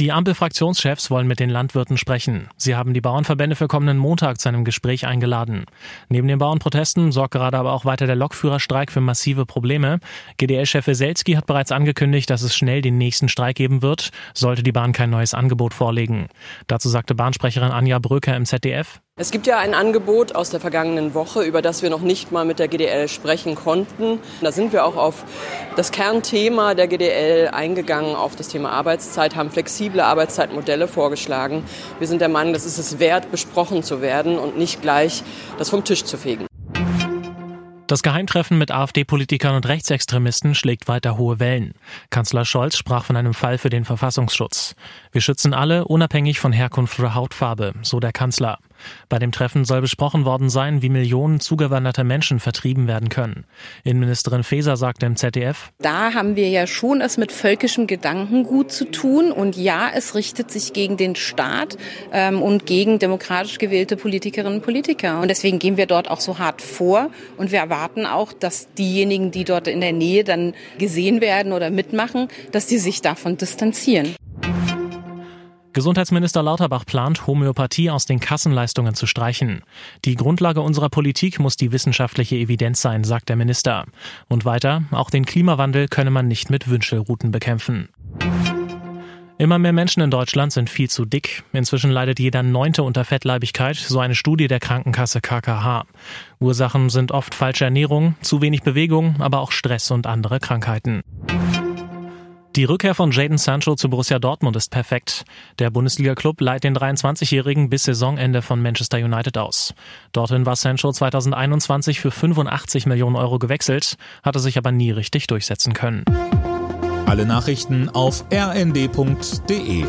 Die Ampel-Fraktionschefs wollen mit den Landwirten sprechen. Sie haben die Bauernverbände für kommenden Montag zu einem Gespräch eingeladen. Neben den Bauernprotesten sorgt gerade aber auch weiter der Lokführerstreik für massive Probleme. GDL-Chef Weselski hat bereits angekündigt, dass es schnell den nächsten Streik geben wird, sollte die Bahn kein neues Angebot vorlegen. Dazu sagte Bahnsprecherin Anja Bröker im ZDF. Es gibt ja ein Angebot aus der vergangenen Woche, über das wir noch nicht mal mit der GDL sprechen konnten. Da sind wir auch auf das Kernthema der GDL eingegangen, auf das Thema Arbeitszeit, haben flexible Arbeitszeitmodelle vorgeschlagen. Wir sind der Meinung, das ist es wert, besprochen zu werden und nicht gleich das vom Tisch zu fegen. Das Geheimtreffen mit AfD-Politikern und Rechtsextremisten schlägt weiter hohe Wellen. Kanzler Scholz sprach von einem Fall für den Verfassungsschutz. Wir schützen alle, unabhängig von Herkunft oder Hautfarbe, so der Kanzler. Bei dem Treffen soll besprochen worden sein, wie Millionen zugewanderter Menschen vertrieben werden können. Innenministerin Faeser sagte im ZDF, Da haben wir ja schon es mit völkischem Gedankengut zu tun. Und ja, es richtet sich gegen den Staat ähm, und gegen demokratisch gewählte Politikerinnen und Politiker. Und deswegen gehen wir dort auch so hart vor. Und wir erwarten auch, dass diejenigen, die dort in der Nähe dann gesehen werden oder mitmachen, dass die sich davon distanzieren. Gesundheitsminister Lauterbach plant, Homöopathie aus den Kassenleistungen zu streichen. Die Grundlage unserer Politik muss die wissenschaftliche Evidenz sein, sagt der Minister. Und weiter, auch den Klimawandel könne man nicht mit Wünschelrouten bekämpfen. Immer mehr Menschen in Deutschland sind viel zu dick. Inzwischen leidet jeder Neunte unter Fettleibigkeit, so eine Studie der Krankenkasse KKH. Ursachen sind oft falsche Ernährung, zu wenig Bewegung, aber auch Stress und andere Krankheiten. Die Rückkehr von Jaden Sancho zu Borussia Dortmund ist perfekt. Der Bundesliga-Club leiht den 23-Jährigen bis Saisonende von Manchester United aus. Dorthin war Sancho 2021 für 85 Millionen Euro gewechselt, hatte sich aber nie richtig durchsetzen können. Alle Nachrichten auf rnd.de